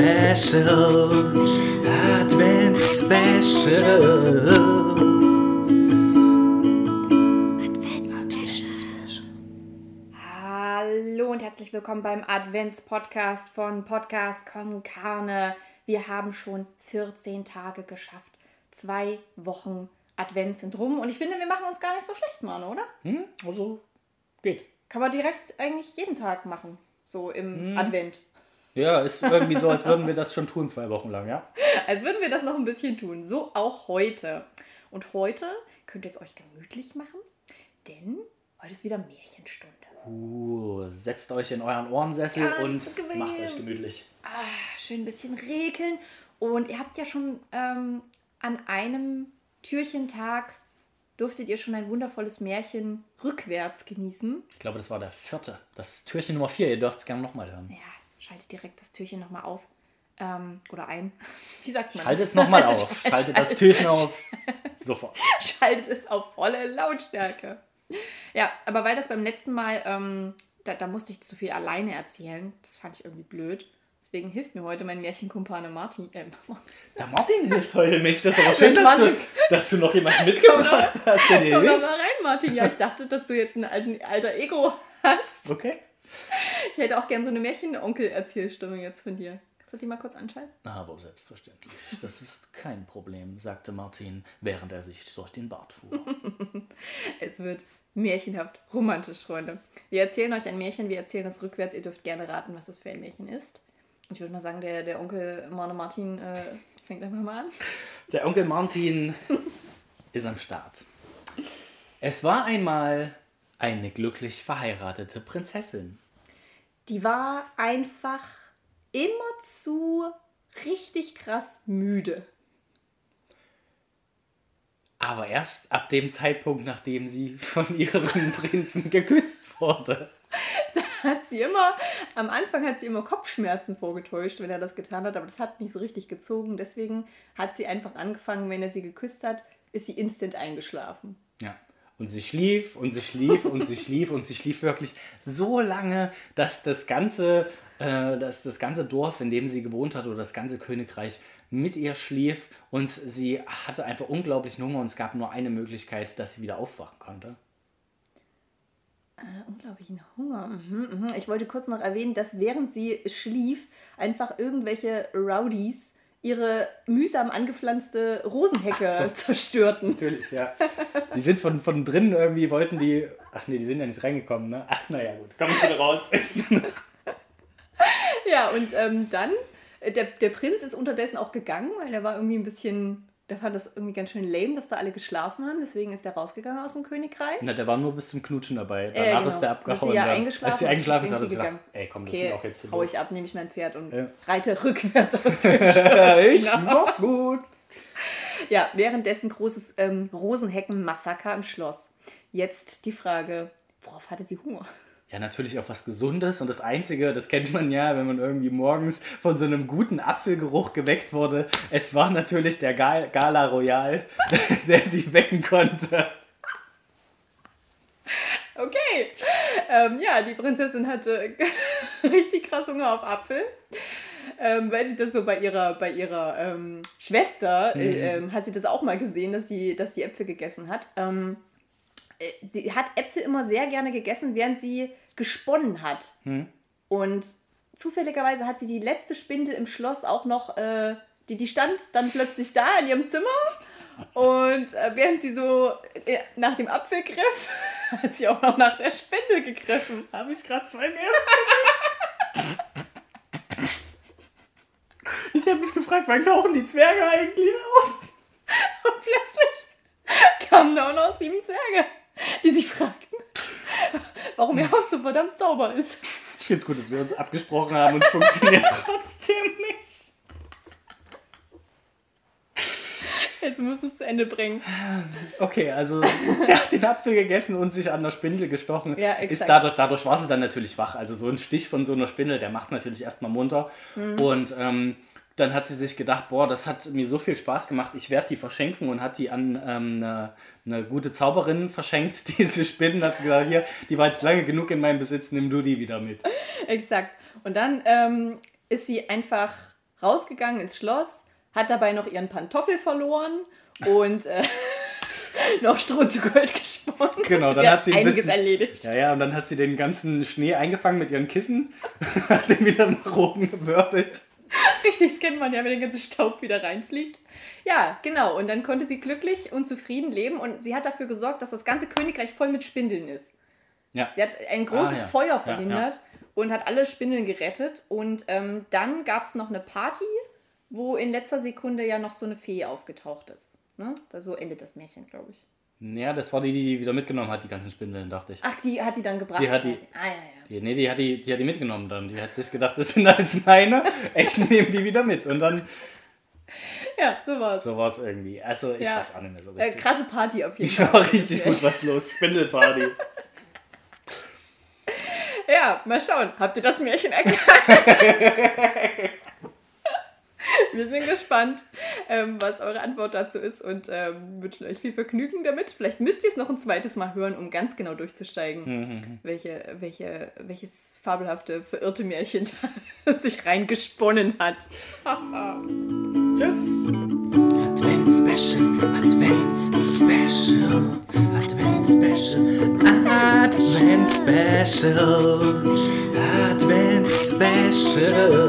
Special, Advents Special. Advents Special. Hallo und herzlich willkommen beim Advents-Podcast von Podcast Con Carne. Wir haben schon 14 Tage geschafft. Zwei Wochen Advent sind rum und ich finde, wir machen uns gar nicht so schlecht, Mann, oder? Hm, also geht. Kann man direkt eigentlich jeden Tag machen, so im Advent. Ja, ist irgendwie so, als würden wir das schon tun, zwei Wochen lang, ja? Als würden wir das noch ein bisschen tun. So auch heute. Und heute könnt ihr es euch gemütlich machen, denn heute ist wieder Märchenstunde. Uh, setzt euch in euren Ohrensessel Ganz und macht euch gemütlich. Ah, schön ein bisschen regeln. Und ihr habt ja schon ähm, an einem Türchentag durftet ihr schon ein wundervolles Märchen rückwärts genießen. Ich glaube, das war der vierte. Das Türchen Nummer vier. Ihr dürft es gerne nochmal hören. Ja, schaltet direkt das Türchen nochmal auf. Ähm, oder ein. Wie sagt man Schaltet das? es nochmal auf. Schaltet das Türchen auf. Sofort. Schaltet es auf volle Lautstärke. Ja, aber weil das beim letzten Mal, ähm, da, da musste ich zu viel alleine erzählen. Das fand ich irgendwie blöd. Deswegen hilft mir heute mein Märchenkumpane Martin. Äh, Der Martin hilft heute, Mensch. Das ist aber schön, dass du, dass du noch jemanden mitgebracht hast, der dir Komm doch hilft. mal rein, Martin. Ja, ich dachte, dass du jetzt ein alten, alter Ego hast. Okay. Ich hätte auch gern so eine Märchenonkel-Erzählstimme jetzt von dir. Kannst du die mal kurz anschalten? Aber selbstverständlich. Das ist kein Problem, sagte Martin, während er sich durch den Bart fuhr. Es wird märchenhaft romantisch, Freunde. Wir erzählen euch ein Märchen, wir erzählen es rückwärts. Ihr dürft gerne raten, was das für ein Märchen ist. Und ich würde mal sagen, der, der Onkel Mane Martin äh, fängt einfach mal an. Der Onkel Martin ist am Start. Es war einmal eine glücklich verheiratete Prinzessin. Die war einfach immer zu richtig krass müde. Aber erst ab dem Zeitpunkt, nachdem sie von ihrem Prinzen geküsst wurde. hat sie immer, am Anfang hat sie immer Kopfschmerzen vorgetäuscht, wenn er das getan hat, aber das hat nicht so richtig gezogen. Deswegen hat sie einfach angefangen, wenn er sie geküsst hat, ist sie instant eingeschlafen. Ja. Und sie schlief und sie schlief und sie schlief und sie schlief wirklich so lange, dass das ganze, äh, dass das ganze Dorf, in dem sie gewohnt hat, oder das ganze Königreich mit ihr schlief und sie hatte einfach unglaublichen Hunger und es gab nur eine Möglichkeit, dass sie wieder aufwachen konnte. Äh, unglaublichen Hunger. Mhm, mhm. Ich wollte kurz noch erwähnen, dass während sie schlief, einfach irgendwelche Rowdies ihre mühsam angepflanzte Rosenhecke so. zerstörten. Natürlich, ja. Die sind von, von drinnen irgendwie, wollten die. Ach nee, die sind ja nicht reingekommen, ne? Ach, naja, gut. Komm ich wieder raus. Ja, und ähm, dann, äh, der, der Prinz ist unterdessen auch gegangen, weil der war irgendwie ein bisschen, der fand das irgendwie ganz schön lame, dass da alle geschlafen haben. Deswegen ist er rausgegangen aus dem Königreich. Na, der war nur bis zum Knutschen dabei. Danach Ja, genau. ist der Als abgehauen. sie ja eingeschlafen Als sie eingeschlafen ist, hat er gesagt, ey, komm, das Okay, ist auch jetzt zu hau ich ab, nehme ich mein Pferd und Ja. reite rückwärts aus dem Schloss. Ich Genau. mach's gut. Ja, währenddessen großes ähm, Rosenhecken-Massaker im Schloss. Jetzt die Frage, worauf hatte sie Hunger? Ja, natürlich auf was Gesundes und das Einzige, das kennt man ja, wenn man irgendwie morgens von so einem guten Apfelgeruch geweckt wurde. Es war natürlich der Gal Gala Royal, der sie wecken konnte. Okay, ähm, ja, die Prinzessin hatte richtig krass Hunger auf Apfel. Ähm, weil sie das so bei ihrer, bei ihrer ähm, Schwester, äh, ähm, hat sie das auch mal gesehen, dass sie, dass die Äpfel gegessen hat. Äh, sie hat Äpfel immer sehr gerne gegessen, während sie gesponnen hat. Und zufälligerweise hat sie die letzte Spindel im Schloss auch noch, äh, die, die stand dann plötzlich da in ihrem Zimmer. Und äh, während sie so äh, nach dem Apfel griff, hat sie auch noch nach der Spindel gegriffen. Habe ich gerade zwei mehr? Ich habe mich gefragt, wann tauchen die Zwerge eigentlich auf? Und plötzlich kamen da auch noch sieben Zwerge, die sich fragten, warum ihr Haus so verdammt sauber ist. Ich finde es gut, dass wir uns abgesprochen haben und es funktioniert trotzdem nicht. Jetzt musst du es zu Ende bringen. Okay, also sie hat den Apfel gegessen und sich an der Spindel gestochen. Ja, ist exakt. dadurch, dadurch war sie dann natürlich wach. Also so ein Stich von so einer Spindel, der macht natürlich erstmal munter. Mhm. Und ähm, dann hat sie sich gedacht, boah, das hat mir so viel Spaß gemacht, ich werde die verschenken und hat die an ähm, eine, eine gute Zauberin verschenkt. Diese Spinnen hat sie gesagt, hier, die war jetzt lange genug in meinem Besitz, nimm du die wieder mit. Exakt. Und dann ähm, ist sie einfach rausgegangen ins Schloss, hat dabei noch ihren Pantoffel verloren und äh, noch Stroh zu Gold gesponnen. Genau, dann hat sie ein einiges bisschen- erledigt. Ja, ja, und dann hat sie den ganzen Schnee eingefangen mit ihren Kissen, hat den wieder nach oben gewirbelt. Richtig, das kennt man ja, wenn der ganze Staub wieder reinfliegt. Ja, genau. Und dann konnte sie glücklich und zufrieden leben und sie hat dafür gesorgt, dass das ganze Königreich voll mit Spindeln ist. Ja. Sie hat ein großes Ah, ja. Feuer Ja, verhindert und hat alle Spindeln gerettet. Und ähm, dann gab es noch eine Party, wo in letzter Sekunde ja noch so eine Fee aufgetaucht ist. Ne? Da, so endet das Märchen, glaube ich. Ja, das war die, die die wieder mitgenommen hat, die ganzen Spindeln, dachte ich. Ach, die hat die dann gebracht. Die hat die-. Ah, ja, ja. Die, nee, die hat die, die hat die mitgenommen dann. Die hat sich gedacht, das sind alles meine. Ich nehme die wieder mit. Und dann, Ja, so war's. so war es irgendwie. Also, ich Ja. weiß auch nicht mehr so Äh, richtig. krasse Party auf jeden Ich Fall. war richtig gut was los. Spindelparty. Ja, mal schauen. Habt ihr das Märchen erkannt? Wir sind gespannt, ähm, was eure Antwort dazu ist und ähm, wünschen euch viel Vergnügen damit. Vielleicht müsst ihr es noch ein zweites Mal hören, um ganz genau durchzusteigen, welche, welche, welches fabelhafte, verirrte Märchen da sich reingesponnen hat. Tschüss. Advent Special, Advent Special, Advent Special, Advent Special, Advent Special.